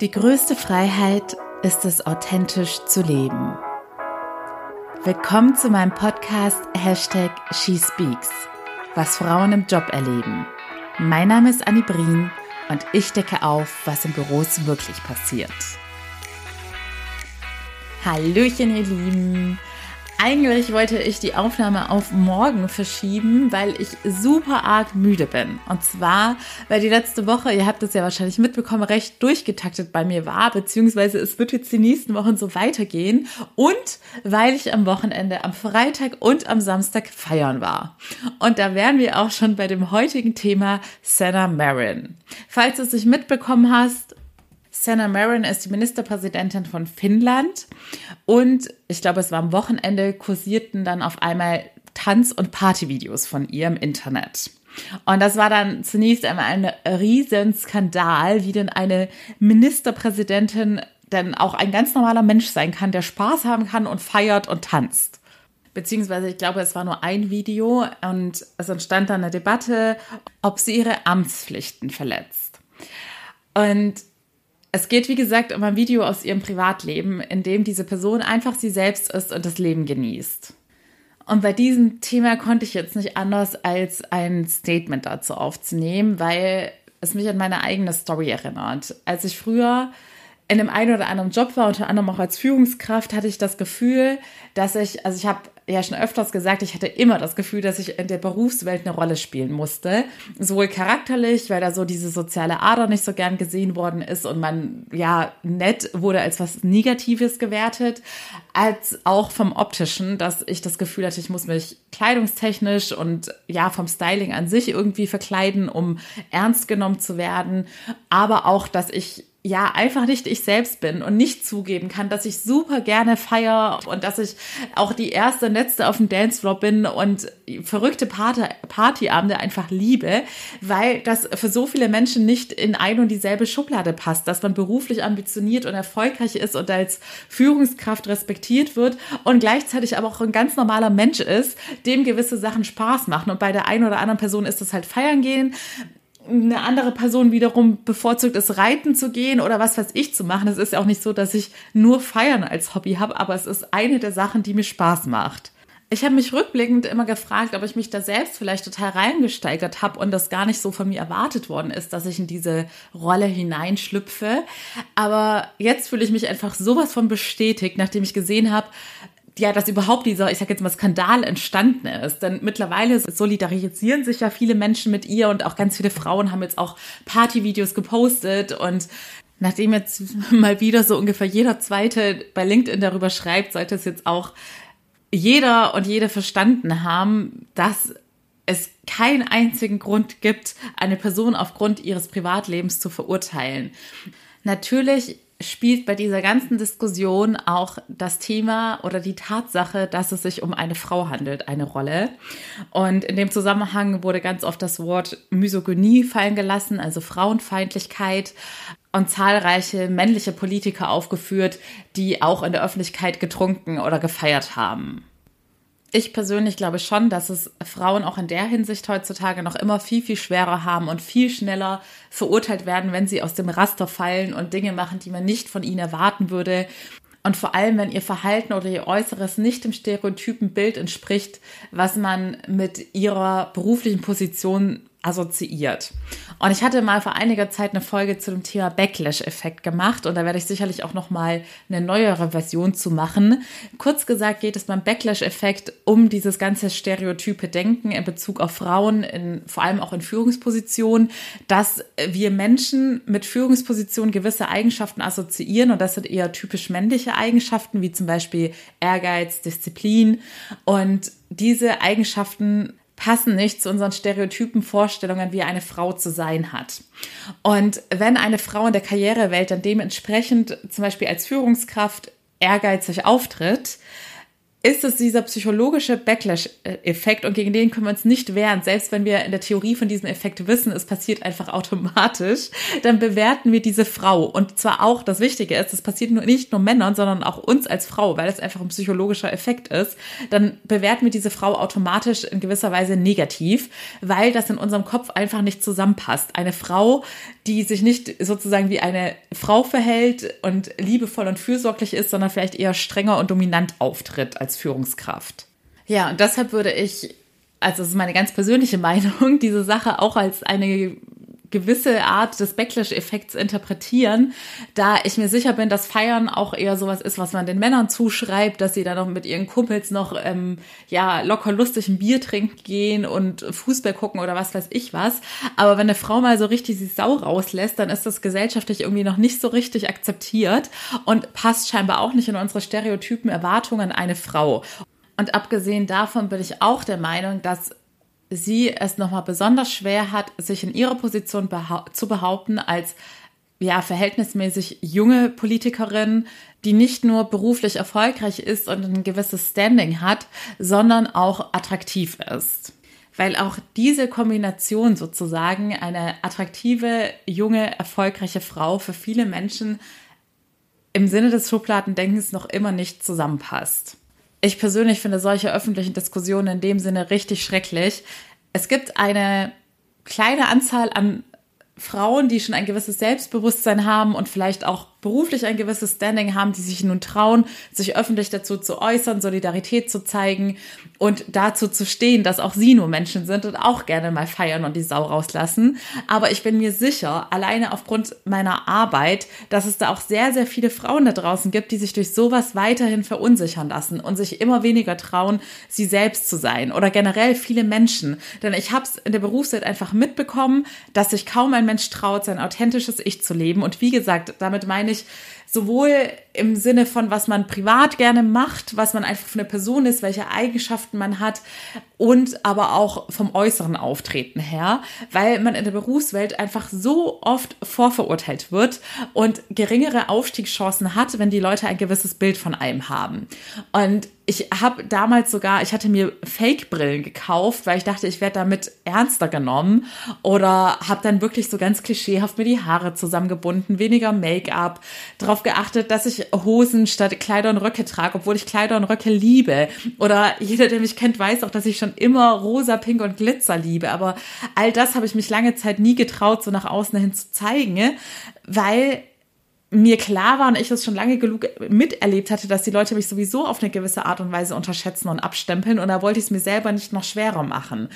Die größte Freiheit ist es, authentisch zu leben. Willkommen zu meinem Podcast Hashtag SheSpeaks, was Frauen im Job erleben. Mein Name ist Annie Brien und ich decke auf, was in Büros wirklich passiert. Hallöchen, ihr Lieben! Eigentlich wollte ich die Aufnahme auf morgen verschieben, weil ich super arg müde bin. Und zwar, weil die letzte Woche, ihr habt es ja wahrscheinlich mitbekommen, recht durchgetaktet bei mir war, beziehungsweise es wird jetzt die nächsten Wochen so weitergehen. Und weil ich am Wochenende, am Freitag und am Samstag feiern war. Und da wären wir auch schon bei dem heutigen Thema Senna Marin. Falls du es nicht mitbekommen hast, Sanna Marin ist die Ministerpräsidentin von Finnland und ich glaube, es war am Wochenende kursierten dann auf einmal Tanz- und Partyvideos von ihr im Internet. Und das war dann zunächst einmal ein Riesenskandal, wie denn eine Ministerpräsidentin denn auch ein ganz normaler Mensch sein kann, der Spaß haben kann und feiert und tanzt. Beziehungsweise, ich glaube, es war nur ein Video und es entstand dann eine Debatte, ob sie ihre Amtspflichten verletzt. Und es geht, wie gesagt, um ein Video aus ihrem Privatleben, in dem diese Person einfach sie selbst ist und das Leben genießt. Und bei diesem Thema konnte ich jetzt nicht anders, als ein Statement dazu aufzunehmen, weil es mich an meine eigene Story erinnert. Als ich früher in einem einen oder anderen Job war, unter anderem auch als Führungskraft, hatte ich das Gefühl, dass ich, also ich habe ja schon öfters gesagt, ich hatte immer das Gefühl, dass ich in der Berufswelt eine Rolle spielen musste. Sowohl charakterlich, weil da so diese soziale Ader nicht so gern gesehen worden ist und man ja nett wurde als was Negatives gewertet, als auch vom optischen, dass ich das Gefühl hatte, ich muss mich kleidungstechnisch und ja vom Styling an sich irgendwie verkleiden, um ernst genommen zu werden, aber auch, dass ich ja, einfach nicht ich selbst bin und nicht zugeben kann, dass ich super gerne feier und dass ich auch die erste Letzte auf dem Dancefloor bin und verrückte Party, Partyabende einfach liebe, weil das für so viele Menschen nicht in ein und dieselbe Schublade passt, dass man beruflich ambitioniert und erfolgreich ist und als Führungskraft respektiert wird und gleichzeitig aber auch ein ganz normaler Mensch ist, dem gewisse Sachen Spaß machen. Und bei der einen oder anderen Person ist das halt feiern gehen eine andere Person wiederum bevorzugt es, reiten zu gehen oder was weiß ich zu machen. Es ist ja auch nicht so, dass ich nur Feiern als Hobby habe, aber es ist eine der Sachen, die mir Spaß macht. Ich habe mich rückblickend immer gefragt, ob ich mich da selbst vielleicht total reingesteigert habe und das gar nicht so von mir erwartet worden ist, dass ich in diese Rolle hineinschlüpfe. Aber jetzt fühle ich mich einfach sowas von bestätigt, nachdem ich gesehen habe, ja, dass überhaupt dieser, ich sag jetzt mal, Skandal entstanden ist. Denn mittlerweile solidarisieren sich ja viele Menschen mit ihr und auch ganz viele Frauen haben jetzt auch Partyvideos gepostet und nachdem jetzt mal wieder so ungefähr jeder zweite bei LinkedIn darüber schreibt, sollte es jetzt auch jeder und jede verstanden haben, dass es keinen einzigen Grund gibt, eine Person aufgrund ihres Privatlebens zu verurteilen. Natürlich spielt bei dieser ganzen Diskussion auch das Thema oder die Tatsache, dass es sich um eine Frau handelt, eine Rolle. Und in dem Zusammenhang wurde ganz oft das Wort Misogynie fallen gelassen, also Frauenfeindlichkeit und zahlreiche männliche Politiker aufgeführt, die auch in der Öffentlichkeit getrunken oder gefeiert haben ich persönlich glaube schon, dass es Frauen auch in der Hinsicht heutzutage noch immer viel, viel schwerer haben und viel schneller verurteilt werden, wenn sie aus dem Raster fallen und Dinge machen, die man nicht von ihnen erwarten würde. Und vor allem, wenn ihr Verhalten oder ihr Äußeres nicht dem stereotypen Bild entspricht, was man mit ihrer beruflichen Position assoziiert. Und ich hatte mal vor einiger Zeit eine Folge zu dem Thema Backlash-Effekt gemacht und da werde ich sicherlich auch noch mal eine neuere Version zu machen. Kurz gesagt geht es beim Backlash-Effekt um dieses ganze stereotype Denken in Bezug auf Frauen, in, vor allem auch in Führungspositionen, dass wir Menschen mit Führungspositionen gewisse Eigenschaften assoziieren und das sind eher typisch männliche Eigenschaften, wie zum Beispiel Ehrgeiz, Disziplin und diese Eigenschaften passen nicht zu unseren stereotypen Vorstellungen, wie eine Frau zu sein hat. Und wenn eine Frau in der Karrierewelt dann dementsprechend zum Beispiel als Führungskraft ehrgeizig auftritt, ist es dieser psychologische Backlash-Effekt und gegen den können wir uns nicht wehren. Selbst wenn wir in der Theorie von diesem Effekt wissen, es passiert einfach automatisch, dann bewerten wir diese Frau. Und zwar auch, das Wichtige ist, es passiert nicht nur Männern, sondern auch uns als Frau, weil es einfach ein psychologischer Effekt ist. Dann bewerten wir diese Frau automatisch in gewisser Weise negativ, weil das in unserem Kopf einfach nicht zusammenpasst. Eine Frau, die sich nicht sozusagen wie eine Frau verhält und liebevoll und fürsorglich ist, sondern vielleicht eher strenger und dominant auftritt als Führungskraft. Ja, und deshalb würde ich, also das ist meine ganz persönliche Meinung, diese Sache auch als eine gewisse Art des Backlash-Effekts interpretieren, da ich mir sicher bin, dass Feiern auch eher sowas ist, was man den Männern zuschreibt, dass sie dann noch mit ihren Kumpels noch ähm, ja locker lustig ein Bier trinken gehen und Fußball gucken oder was weiß ich was. Aber wenn eine Frau mal so richtig die Sau rauslässt, dann ist das gesellschaftlich irgendwie noch nicht so richtig akzeptiert und passt scheinbar auch nicht in unsere stereotypen Erwartungen an eine Frau. Und abgesehen davon bin ich auch der Meinung, dass sie es nochmal besonders schwer hat, sich in ihrer Position behau zu behaupten als ja, verhältnismäßig junge Politikerin, die nicht nur beruflich erfolgreich ist und ein gewisses Standing hat, sondern auch attraktiv ist. Weil auch diese Kombination sozusagen eine attraktive, junge, erfolgreiche Frau für viele Menschen im Sinne des Schubladendenkens noch immer nicht zusammenpasst. Ich persönlich finde solche öffentlichen Diskussionen in dem Sinne richtig schrecklich. Es gibt eine kleine Anzahl an Frauen, die schon ein gewisses Selbstbewusstsein haben und vielleicht auch beruflich ein gewisses Standing haben, die sich nun trauen, sich öffentlich dazu zu äußern, Solidarität zu zeigen und dazu zu stehen, dass auch sie nur Menschen sind und auch gerne mal feiern und die Sau rauslassen. Aber ich bin mir sicher, alleine aufgrund meiner Arbeit, dass es da auch sehr, sehr viele Frauen da draußen gibt, die sich durch sowas weiterhin verunsichern lassen und sich immer weniger trauen, sie selbst zu sein oder generell viele Menschen. Denn ich habe es in der Berufswelt einfach mitbekommen, dass sich kaum ein Mensch traut, sein authentisches Ich zu leben. Und wie gesagt, damit meine ich, ich sowohl im Sinne von, was man privat gerne macht, was man einfach für eine Person ist, welche Eigenschaften man hat und aber auch vom äußeren Auftreten her, weil man in der Berufswelt einfach so oft vorverurteilt wird und geringere Aufstiegschancen hat, wenn die Leute ein gewisses Bild von einem haben. Und ich habe damals sogar, ich hatte mir Fake-Brillen gekauft, weil ich dachte, ich werde damit ernster genommen oder habe dann wirklich so ganz klischeehaft mir die Haare zusammengebunden, weniger Make-up, darauf geachtet, dass ich Hosen statt Kleider und Röcke trage, obwohl ich Kleider und Röcke liebe. Oder jeder, der mich kennt, weiß auch, dass ich schon immer rosa, pink und Glitzer liebe. Aber all das habe ich mich lange Zeit nie getraut, so nach außen hin zu zeigen, weil mir klar war und ich das schon lange genug miterlebt hatte, dass die Leute mich sowieso auf eine gewisse Art und Weise unterschätzen und abstempeln und da wollte ich es mir selber nicht noch schwerer machen.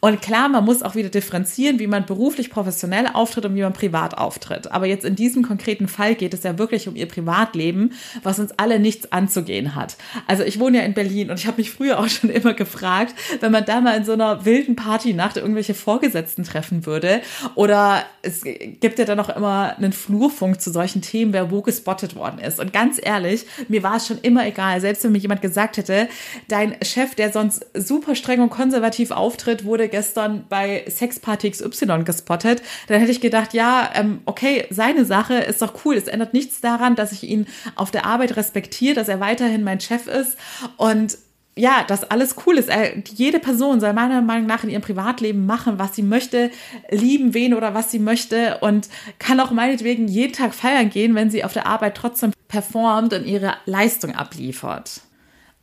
Und klar, man muss auch wieder differenzieren, wie man beruflich professionell auftritt und wie man privat auftritt. Aber jetzt in diesem konkreten Fall geht es ja wirklich um ihr Privatleben, was uns alle nichts anzugehen hat. Also ich wohne ja in Berlin und ich habe mich früher auch schon immer gefragt, wenn man da mal in so einer wilden Partynacht irgendwelche Vorgesetzten treffen würde oder es gibt ja dann auch immer einen Flurfunk zu solchen Themen, Themen, wer wo gespottet worden ist. Und ganz ehrlich, mir war es schon immer egal, selbst wenn mir jemand gesagt hätte, dein Chef, der sonst super streng und konservativ auftritt, wurde gestern bei Sexparty XY gespottet, dann hätte ich gedacht, ja, ähm, okay, seine Sache ist doch cool. Es ändert nichts daran, dass ich ihn auf der Arbeit respektiere, dass er weiterhin mein Chef ist und ja, dass alles cool ist. Äh, jede Person soll meiner Meinung nach in ihrem Privatleben machen, was sie möchte, lieben wen oder was sie möchte und kann auch meinetwegen jeden Tag feiern gehen, wenn sie auf der Arbeit trotzdem performt und ihre Leistung abliefert.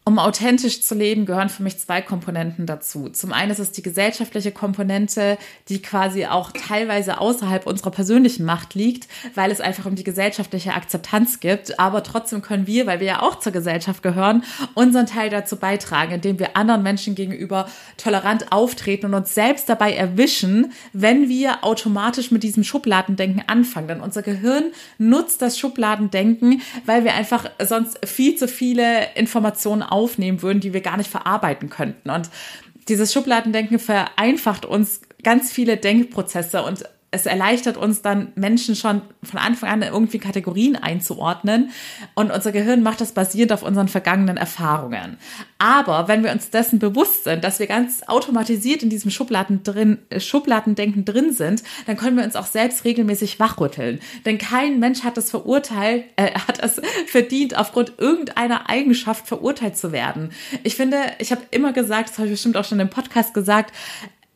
Um authentisch zu leben, gehören für mich zwei Komponenten dazu. Zum einen ist es die gesellschaftliche Komponente, die quasi auch teilweise außerhalb unserer persönlichen Macht liegt, weil es einfach um die gesellschaftliche Akzeptanz gibt. Aber trotzdem können wir, weil wir ja auch zur Gesellschaft gehören, unseren Teil dazu beitragen, indem wir anderen Menschen gegenüber tolerant auftreten und uns selbst dabei erwischen, wenn wir automatisch mit diesem Schubladendenken anfangen. Denn unser Gehirn nutzt das Schubladendenken, weil wir einfach sonst viel zu viele Informationen aufnehmen würden, die wir gar nicht verarbeiten könnten. Und dieses Schubladendenken vereinfacht uns ganz viele Denkprozesse und es erleichtert uns dann, Menschen schon von Anfang an irgendwie Kategorien einzuordnen. Und unser Gehirn macht das basierend auf unseren vergangenen Erfahrungen. Aber wenn wir uns dessen bewusst sind, dass wir ganz automatisiert in diesem Schubladen drin, äh, Schubladendenken drin sind, dann können wir uns auch selbst regelmäßig wachrütteln. Denn kein Mensch hat es verurteilt, äh, hat es verdient, aufgrund irgendeiner Eigenschaft verurteilt zu werden. Ich finde, ich habe immer gesagt, das habe ich bestimmt auch schon im Podcast gesagt,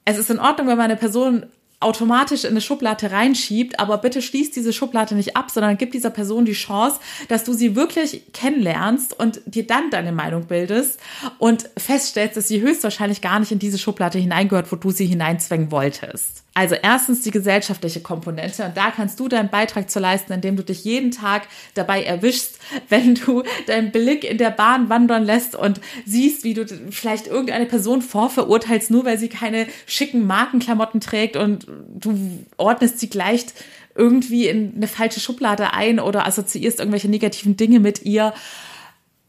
es ist in Ordnung, wenn man eine Person automatisch in eine Schublade reinschiebt, aber bitte schließt diese Schublade nicht ab, sondern gib dieser Person die Chance, dass du sie wirklich kennenlernst und dir dann deine Meinung bildest und feststellst, dass sie höchstwahrscheinlich gar nicht in diese Schublade hineingehört, wo du sie hineinzwängen wolltest. Also erstens die gesellschaftliche Komponente und da kannst du deinen Beitrag zu leisten, indem du dich jeden Tag dabei erwischst, wenn du deinen Blick in der Bahn wandern lässt und siehst, wie du vielleicht irgendeine Person vorverurteilst, nur weil sie keine schicken Markenklamotten trägt und du ordnest sie gleich irgendwie in eine falsche Schublade ein oder assoziierst irgendwelche negativen Dinge mit ihr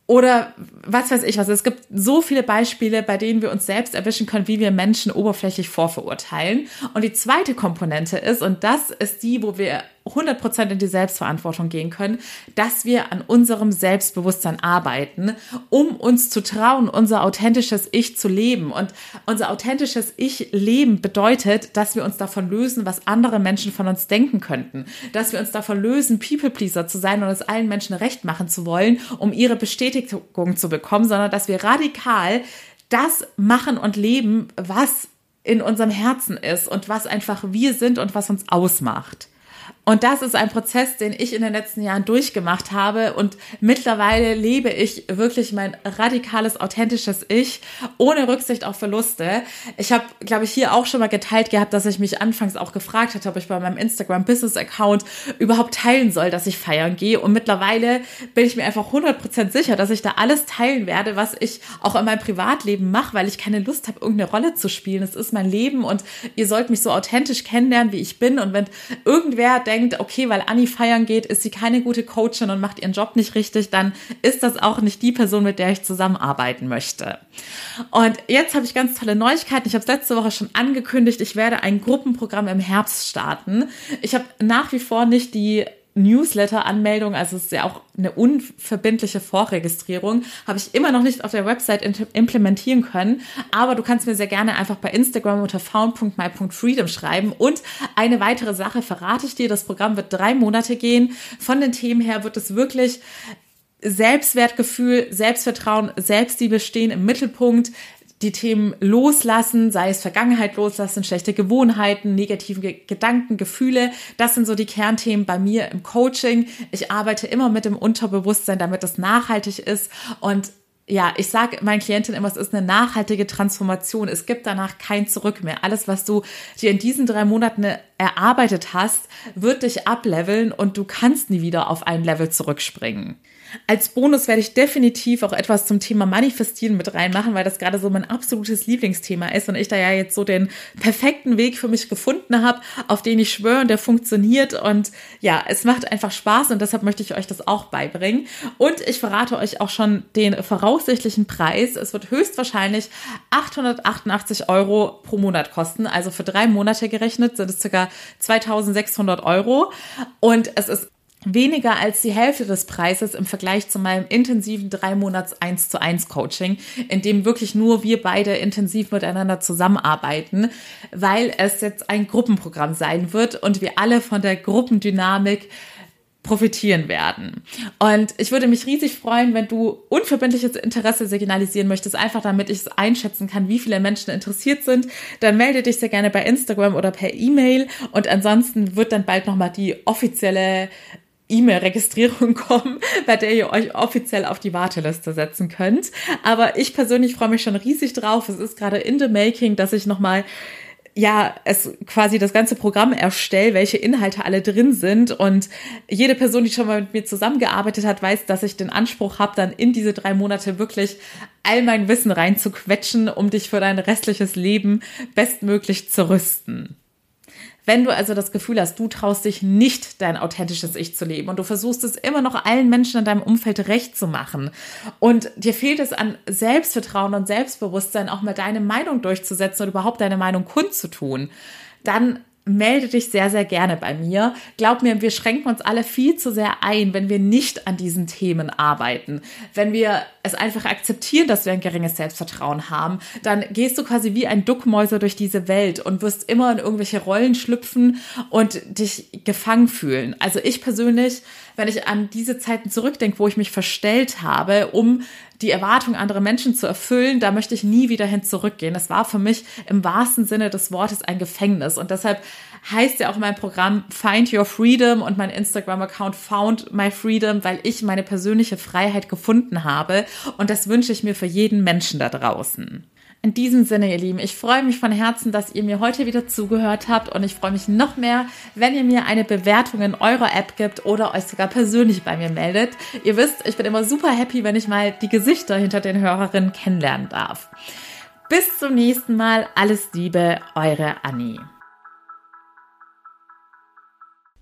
oder was weiß ich was. Es gibt so viele Beispiele, bei denen wir uns selbst erwischen können, wie wir Menschen oberflächlich vorverurteilen. Und die zweite Komponente ist, und das ist die, wo wir 100% in die Selbstverantwortung gehen können, dass wir an unserem Selbstbewusstsein arbeiten, um uns zu trauen, unser authentisches Ich zu leben. Und unser authentisches Ich leben bedeutet, dass wir uns davon lösen, was andere Menschen von uns denken könnten. Dass wir uns davon lösen, People-Pleaser zu sein und es allen Menschen recht machen zu wollen, um ihre Bestätigung zu bekommen, sondern dass wir radikal das machen und leben, was in unserem Herzen ist und was einfach wir sind und was uns ausmacht. Und das ist ein Prozess, den ich in den letzten Jahren durchgemacht habe. Und mittlerweile lebe ich wirklich mein radikales, authentisches Ich, ohne Rücksicht auf Verluste. Ich habe, glaube ich, hier auch schon mal geteilt gehabt, dass ich mich anfangs auch gefragt hatte, ob ich bei meinem Instagram-Business-Account überhaupt teilen soll, dass ich feiern gehe. Und mittlerweile bin ich mir einfach 100% sicher, dass ich da alles teilen werde, was ich auch in meinem Privatleben mache, weil ich keine Lust habe, irgendeine Rolle zu spielen. Es ist mein Leben und ihr sollt mich so authentisch kennenlernen, wie ich bin. Und wenn irgendwer denkt, denkt, okay, weil Anni feiern geht, ist sie keine gute Coachin und macht ihren Job nicht richtig, dann ist das auch nicht die Person, mit der ich zusammenarbeiten möchte. Und jetzt habe ich ganz tolle Neuigkeiten. Ich habe es letzte Woche schon angekündigt, ich werde ein Gruppenprogramm im Herbst starten. Ich habe nach wie vor nicht die Newsletter-Anmeldung, also es ist ja auch eine unverbindliche Vorregistrierung, habe ich immer noch nicht auf der Website implementieren können. Aber du kannst mir sehr gerne einfach bei Instagram unter found.my.freedom schreiben. Und eine weitere Sache verrate ich dir, das Programm wird drei Monate gehen. Von den Themen her wird es wirklich Selbstwertgefühl, Selbstvertrauen, Selbstliebe stehen im Mittelpunkt die Themen loslassen, sei es Vergangenheit loslassen, schlechte Gewohnheiten, negative Gedanken, Gefühle. Das sind so die Kernthemen bei mir im Coaching. Ich arbeite immer mit dem Unterbewusstsein, damit es nachhaltig ist und ja, ich sage meinen Klientinnen immer, es ist eine nachhaltige Transformation. Es gibt danach kein Zurück mehr. Alles, was du dir in diesen drei Monaten erarbeitet hast, wird dich ableveln und du kannst nie wieder auf ein Level zurückspringen. Als Bonus werde ich definitiv auch etwas zum Thema Manifestieren mit reinmachen, weil das gerade so mein absolutes Lieblingsthema ist und ich da ja jetzt so den perfekten Weg für mich gefunden habe, auf den ich schwöre und der funktioniert und ja, es macht einfach Spaß und deshalb möchte ich euch das auch beibringen. Und ich verrate euch auch schon den voraussichtlichen Preis. Es wird höchstwahrscheinlich 888 Euro pro Monat kosten, also für drei Monate gerechnet sind es circa 2600 Euro und es ist weniger als die Hälfte des Preises im Vergleich zu meinem intensiven drei Monats 1 zu 1 Coaching, in dem wirklich nur wir beide intensiv miteinander zusammenarbeiten, weil es jetzt ein Gruppenprogramm sein wird und wir alle von der Gruppendynamik profitieren werden. Und ich würde mich riesig freuen, wenn du unverbindliches Interesse signalisieren möchtest, einfach damit ich es einschätzen kann, wie viele Menschen interessiert sind. Dann melde dich sehr gerne bei Instagram oder per E-Mail. Und ansonsten wird dann bald nochmal die offizielle E-Mail-Registrierung kommen, bei der ihr euch offiziell auf die Warteliste setzen könnt. Aber ich persönlich freue mich schon riesig drauf. Es ist gerade in the making, dass ich nochmal ja, es quasi das ganze Programm erstelle, welche Inhalte alle drin sind. Und jede Person, die schon mal mit mir zusammengearbeitet hat, weiß, dass ich den Anspruch habe, dann in diese drei Monate wirklich all mein Wissen reinzuquetschen, um dich für dein restliches Leben bestmöglich zu rüsten. Wenn du also das Gefühl hast, du traust dich nicht, dein authentisches Ich zu leben und du versuchst es immer noch allen Menschen in deinem Umfeld recht zu machen und dir fehlt es an Selbstvertrauen und Selbstbewusstsein, auch mal deine Meinung durchzusetzen und überhaupt deine Meinung kundzutun, dann melde dich sehr, sehr gerne bei mir. Glaub mir, wir schränken uns alle viel zu sehr ein, wenn wir nicht an diesen Themen arbeiten. Wenn wir es einfach akzeptieren, dass wir ein geringes Selbstvertrauen haben, dann gehst du quasi wie ein Duckmäuser durch diese Welt und wirst immer in irgendwelche Rollen schlüpfen und dich gefangen fühlen. Also ich persönlich, wenn ich an diese Zeiten zurückdenke, wo ich mich verstellt habe, um die Erwartungen anderer Menschen zu erfüllen, da möchte ich nie wieder hin zurückgehen. Das war für mich im wahrsten Sinne des Wortes ein Gefängnis. Und deshalb heißt ja auch mein Programm Find Your Freedom und mein Instagram-Account Found My Freedom, weil ich meine persönliche Freiheit gefunden habe. Und das wünsche ich mir für jeden Menschen da draußen. In diesem Sinne, ihr Lieben, ich freue mich von Herzen, dass ihr mir heute wieder zugehört habt und ich freue mich noch mehr, wenn ihr mir eine Bewertung in eurer App gibt oder euch sogar persönlich bei mir meldet. Ihr wisst, ich bin immer super happy, wenn ich mal die Gesichter hinter den Hörerinnen kennenlernen darf. Bis zum nächsten Mal. Alles Liebe, eure Annie.